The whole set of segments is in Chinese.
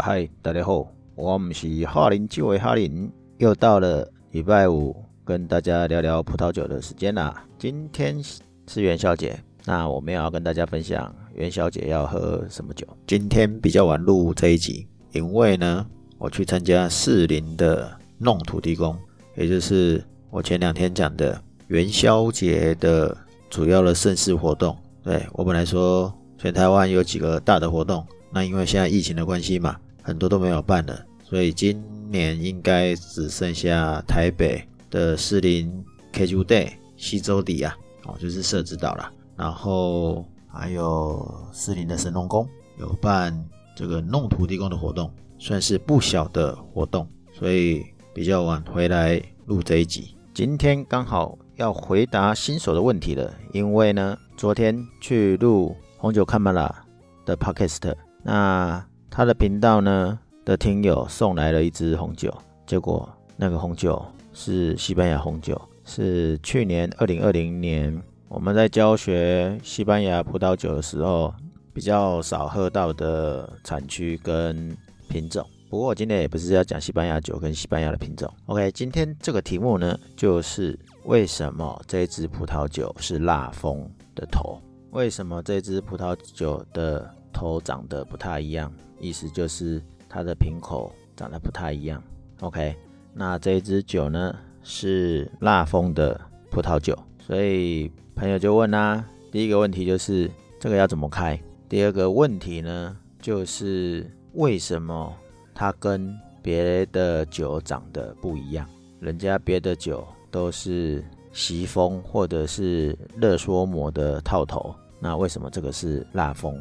嗨，大家好，我们是哈林酒的哈林，又到了礼拜五跟大家聊聊葡萄酒的时间啦。今天是元宵节，那我们也要跟大家分享元宵节要喝什么酒。今天比较晚录这一集，因为呢，我去参加士林的弄土地公，也就是我前两天讲的元宵节的主要的盛事活动。对，我本来说全台湾有几个大的活动。那因为现在疫情的关系嘛，很多都没有办了，所以今年应该只剩下台北的士林 KQ Day 西周底啊，哦，就是社子岛啦，然后还有士林的神农宫有办这个弄土地公的活动，算是不小的活动，所以比较晚回来录这一集。今天刚好要回答新手的问题了，因为呢，昨天去录红酒看麦啦的 Podcast。那他的频道呢的听友送来了一支红酒，结果那个红酒是西班牙红酒，是去年二零二零年我们在教学西班牙葡萄酒的时候比较少喝到的产区跟品种。不过我今天也不是要讲西班牙酒跟西班牙的品种。OK，今天这个题目呢，就是为什么这支葡萄酒是蜡封的头？为什么这支葡萄酒的头长得不太一样，意思就是它的瓶口长得不太一样。OK，那这一支酒呢是蜡封的葡萄酒，所以朋友就问啦、啊，第一个问题就是这个要怎么开？第二个问题呢就是为什么它跟别的酒长得不一样？人家别的酒都是锡封或者是热缩膜的套头，那为什么这个是蜡封？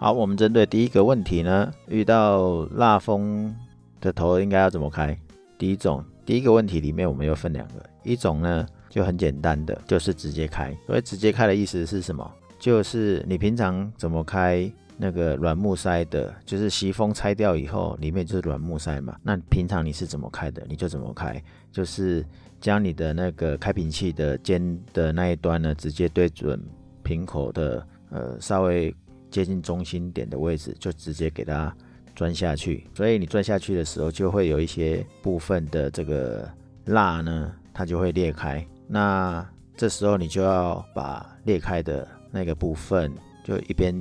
好，我们针对第一个问题呢，遇到蜡封的头应该要怎么开？第一种，第一个问题里面我们又分两个，一种呢就很简单的，就是直接开。所谓直接开的意思是什么？就是你平常怎么开那个软木塞的，就是锡封拆掉以后，里面就是软木塞嘛。那平常你是怎么开的？你就怎么开，就是将你的那个开瓶器的尖的那一端呢，直接对准瓶口的呃稍微。接近中心点的位置，就直接给它钻下去。所以你钻下去的时候，就会有一些部分的这个蜡呢，它就会裂开。那这时候你就要把裂开的那个部分，就一边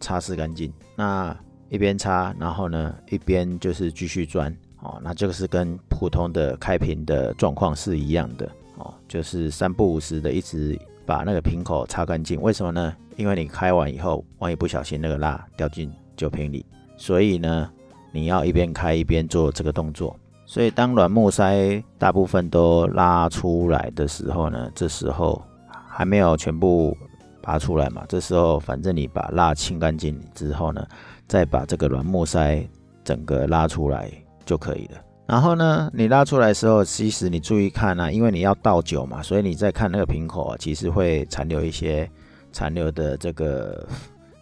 擦拭干净。那一边擦，然后呢，一边就是继续钻。哦，那这个是跟普通的开瓶的状况是一样的。哦，就是三不五时的一直把那个瓶口擦干净。为什么呢？因为你开完以后，万一不小心那个蜡掉进酒瓶里，所以呢，你要一边开一边做这个动作。所以当软木塞大部分都拉出来的时候呢，这时候还没有全部拔出来嘛，这时候反正你把蜡清干净之后呢，再把这个软木塞整个拉出来就可以了。然后呢，你拉出来的时候，其实你注意看啊，因为你要倒酒嘛，所以你在看那个瓶口啊，其实会残留一些。残留的这个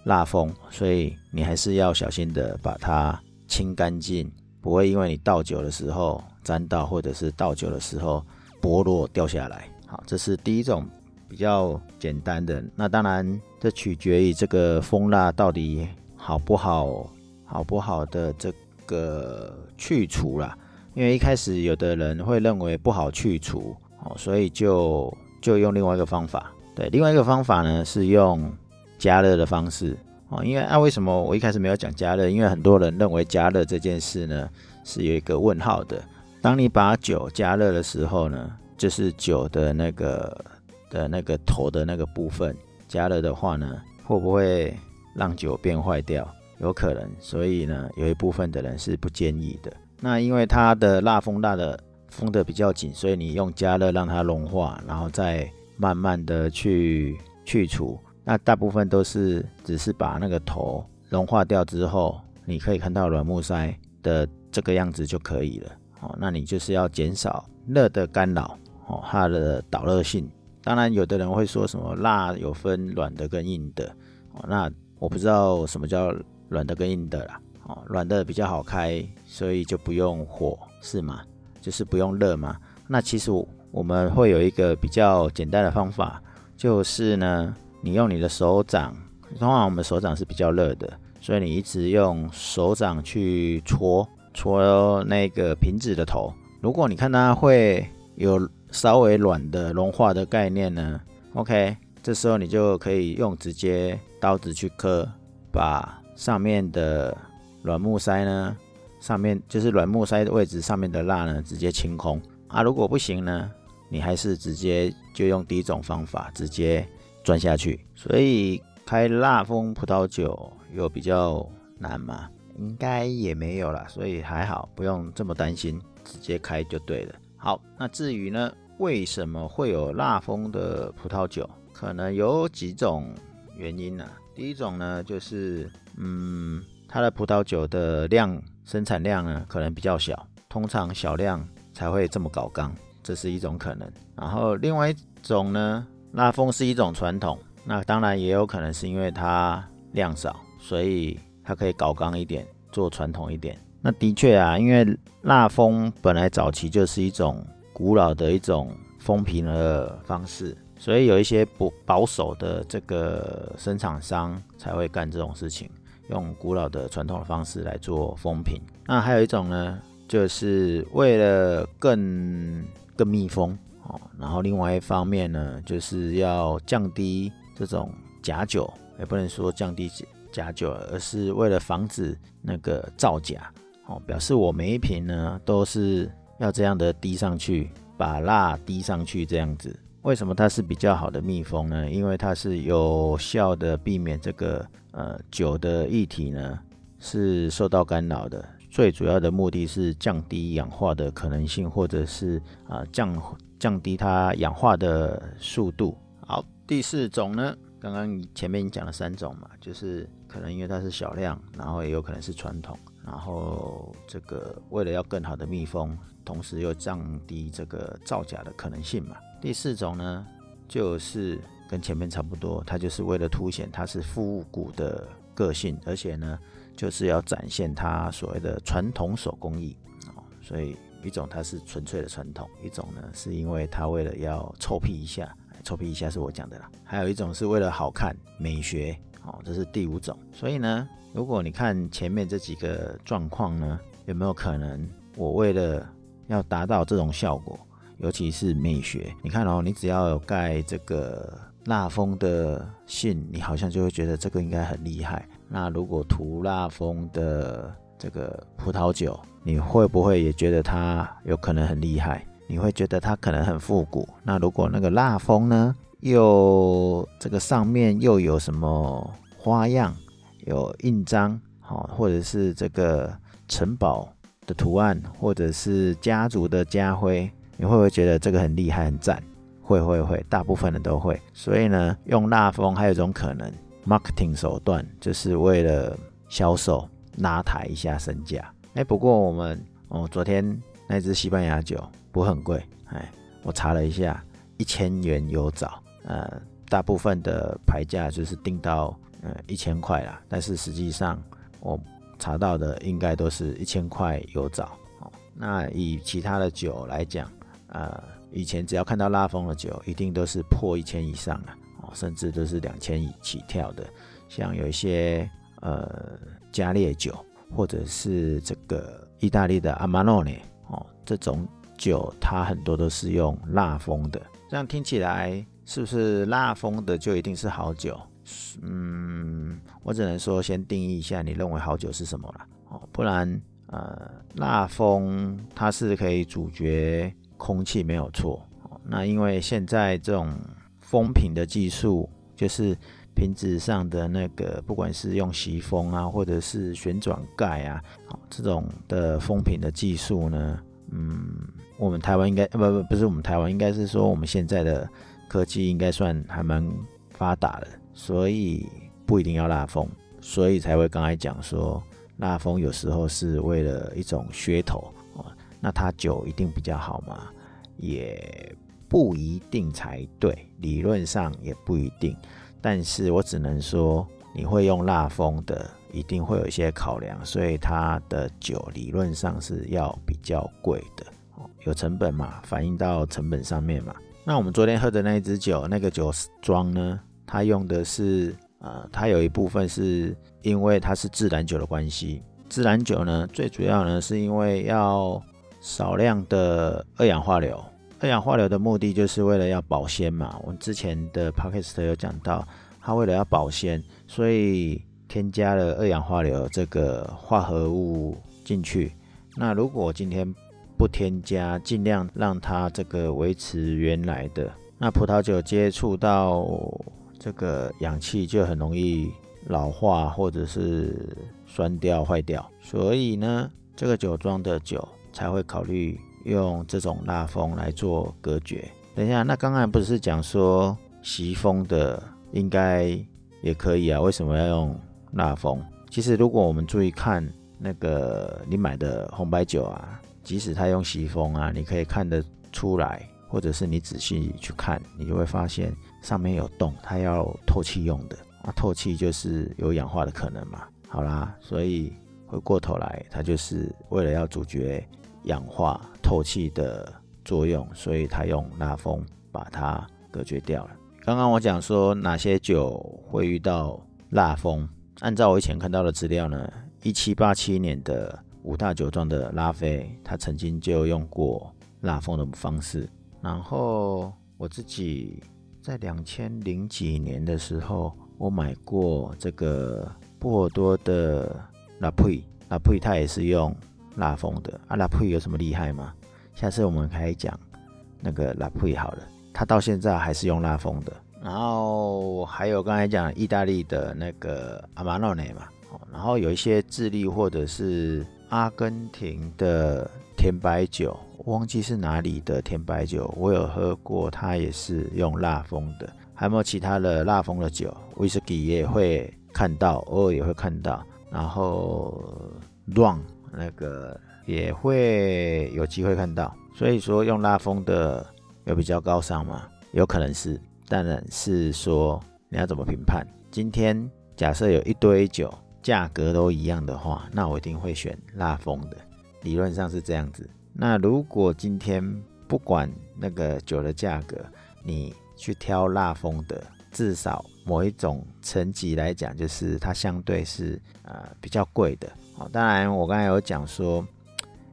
蜡封，所以你还是要小心的把它清干净，不会因为你倒酒的时候沾到，或者是倒酒的时候剥落掉下来。好，这是第一种比较简单的。那当然，这取决于这个封蜡到底好不好，好不好的这个去除啦。因为一开始有的人会认为不好去除，哦，所以就就用另外一个方法。对，另外一个方法呢是用加热的方式哦，因为啊，为什么我一开始没有讲加热？因为很多人认为加热这件事呢是有一个问号的。当你把酒加热的时候呢，就是酒的那个的那个头的那个部分加热的话呢，会不会让酒变坏掉？有可能，所以呢，有一部分的人是不建议的。那因为它的蜡封蜡的封的比较紧，所以你用加热让它融化，然后再。慢慢的去去除，那大部分都是只是把那个头融化掉之后，你可以看到软木塞的这个样子就可以了。哦，那你就是要减少热的干扰，哦，它的导热性。当然，有的人会说什么蜡有分软的跟硬的，哦，那我不知道什么叫软的跟硬的啦。哦，软的比较好开，所以就不用火，是吗？就是不用热嘛。那其实我。们会有一个比较简单的方法，就是呢，你用你的手掌，通常我们手掌是比较热的，所以你一直用手掌去搓搓那个瓶子的头。如果你看它会有稍微软的融化的概念呢，OK，这时候你就可以用直接刀子去刻，把上面的软木塞呢，上面就是软木塞的位置上面的蜡呢，直接清空啊。如果不行呢，你还是直接就用第一种方法，直接钻下去。所以开蜡封葡萄酒有比较难吗？应该也没有啦，所以还好，不用这么担心，直接开就对了。好，那至于呢，为什么会有蜡封的葡萄酒？可能有几种原因呢、第一种呢，就是嗯，它的葡萄酒的量生产量呢，可能比较小，通常小量才会这么搞缸。这是一种可能，然后另外一种呢，蜡封是一种传统，那当然也有可能是因为它量少，所以它可以搞缸一点，做传统一点。那的确啊，因为蜡封本来早期就是一种古老的一种封瓶的方式，所以有一些不保守的这个生产商才会干这种事情，用古老的传统的方式来做封瓶。那还有一种呢，就是为了更更密封哦，然后另外一方面呢，就是要降低这种假酒，也不能说降低假酒，而是为了防止那个造假哦，表示我每一瓶呢都是要这样的滴上去，把蜡滴上去这样子。为什么它是比较好的密封呢？因为它是有效的避免这个呃酒的液体呢是受到干扰的。最主要的目的是降低氧化的可能性，或者是啊、降降低它氧化的速度。好，第四种呢，刚刚前面讲了三种嘛，就是可能因为它是小量，然后也有可能是传统，然后这个为了要更好的密封，同时又降低这个造假的可能性嘛。第四种呢，就是跟前面差不多，它就是为了凸显它是复古的个性，而且呢。就是要展现它所谓的传统手工艺哦，所以一种它是纯粹的传统，一种呢是因为它为了要臭屁一下，臭屁一下是我讲的啦，还有一种是为了好看美学哦，这是第五种。所以呢，如果你看前面这几个状况呢，有没有可能我为了要达到这种效果，尤其是美学，你看哦，你只要有盖这个蜡封的信，你好像就会觉得这个应该很厉害。那如果涂蜡封的这个葡萄酒，你会不会也觉得它有可能很厉害？你会觉得它可能很复古？那如果那个蜡封呢，又这个上面又有什么花样，有印章，好，或者是这个城堡的图案，或者是家族的家徽，你会不会觉得这个很厉害、很赞？会会会，大部分人都会。所以呢，用蜡封还有一种可能。marketing 手段就是为了销售拉抬一下身价。哎，不过我们哦，昨天那支西班牙酒不很贵，哎，我查了一下，一千元有找。呃，大部分的牌价就是定到呃一千块啦，但是实际上我查到的应该都是一千块有找。那以其他的酒来讲，呃，以前只要看到蜡封的酒，一定都是破一千以上了。甚至都是两千以起跳的，像有一些呃加烈酒，或者是这个意大利的阿玛诺内哦，这种酒它很多都是用蜡封的。这样听起来是不是蜡封的就一定是好酒？嗯，我只能说先定义一下你认为好酒是什么了哦，不然呃蜡封它是可以主角空气没有错。那因为现在这种封瓶的技术就是瓶子上的那个，不管是用吸风啊，或者是旋转盖啊，这种的封瓶的技术呢，嗯，我们台湾应该不不不是我们台湾，应该是说我们现在的科技应该算还蛮发达的，所以不一定要蜡封，所以才会刚才讲说蜡封有时候是为了一种噱头，那它酒一定比较好吗？也。不一定才对，理论上也不一定，但是我只能说，你会用蜡封的，一定会有一些考量，所以它的酒理论上是要比较贵的，有成本嘛，反映到成本上面嘛。那我们昨天喝的那一支酒，那个酒庄呢，它用的是，呃，它有一部分是因为它是自然酒的关系。自然酒呢，最主要呢是因为要少量的二氧化硫。二氧化硫的目的就是为了要保鲜嘛。我们之前的 podcast 有讲到，它为了要保鲜，所以添加了二氧化硫这个化合物进去。那如果今天不添加，尽量让它这个维持原来的，那葡萄酒接触到这个氧气就很容易老化或者是酸掉坏掉，所以呢，这个酒庄的酒才会考虑用这种蜡封来做隔绝。等一下，那刚才不是讲说锡封的应该也可以啊？为什么要用蜡封？其实如果我们注意看那个你买的红白酒啊，即使它用锡封啊，你可以看得出来，或者是你仔细去看，你就会发现上面有洞，它要透气用的。啊，透气就是有氧化的可能嘛。好啦，所以回过头来，它就是为了要阻绝氧化透气的作用，所以它用蜡封把它隔绝掉了。刚刚我讲说哪些酒会遇到蜡封，按照我以前看到的资料呢，一七八七年的五大酒庄的拉菲，他曾经就用过蜡封的方式。然后我自己在两千零几年的时候。我买过这个波尔多的拉佩，拉佩它也是用蜡封的啊。拉普有什么厉害吗？下次我们可以讲那个拉普好了，它到现在还是用蜡封的。然后还有刚才讲意大利的那个阿玛诺内嘛，然后有一些智利或者是阿根廷的甜白酒，忘记是哪里的甜白酒，我有喝过，它也是用蜡封的。还有没有其他的蜡封的酒？威士忌也会看到，偶尔也会看到。然后 rum 那个也会有机会看到。所以说用拉风的有比较高尚吗？有可能是，当然是说你要怎么评判。今天假设有一堆酒价格都一样的话，那我一定会选拉风的。理论上是这样子。那如果今天不管那个酒的价格，你去挑蜡封的，至少某一种层级来讲，就是它相对是呃比较贵的。好，当然我刚才有讲说，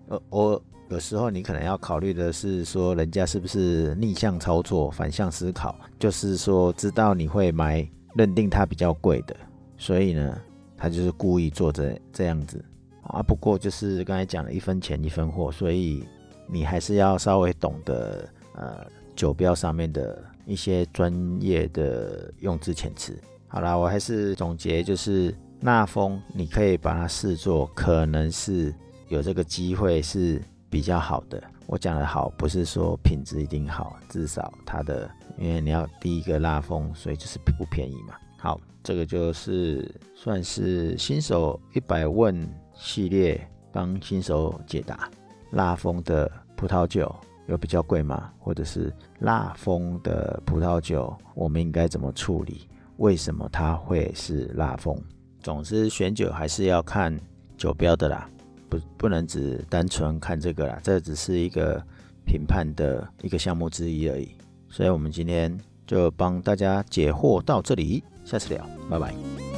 呃，我有时候你可能要考虑的是说，人家是不是逆向操作、反向思考，就是说知道你会买，认定它比较贵的，所以呢，他就是故意做这这样子啊。不过就是刚才讲了一分钱一分货，所以你还是要稍微懂得呃酒标上面的。一些专业的用字遣词。好啦，我还是总结，就是蜡封，你可以把它视作可能是有这个机会是比较好的。我讲的好，不是说品质一定好，至少它的，因为你要第一个蜡封，所以就是不便宜嘛。好，这个就是算是新手一百问系列，帮新手解答蜡封的葡萄酒。有比较贵吗？或者是蜡封的葡萄酒，我们应该怎么处理？为什么它会是蜡封？总之，选酒还是要看酒标的啦，不不能只单纯看这个啦，这只是一个评判的一个项目之一而已。所以，我们今天就帮大家解惑到这里，下次聊，拜拜。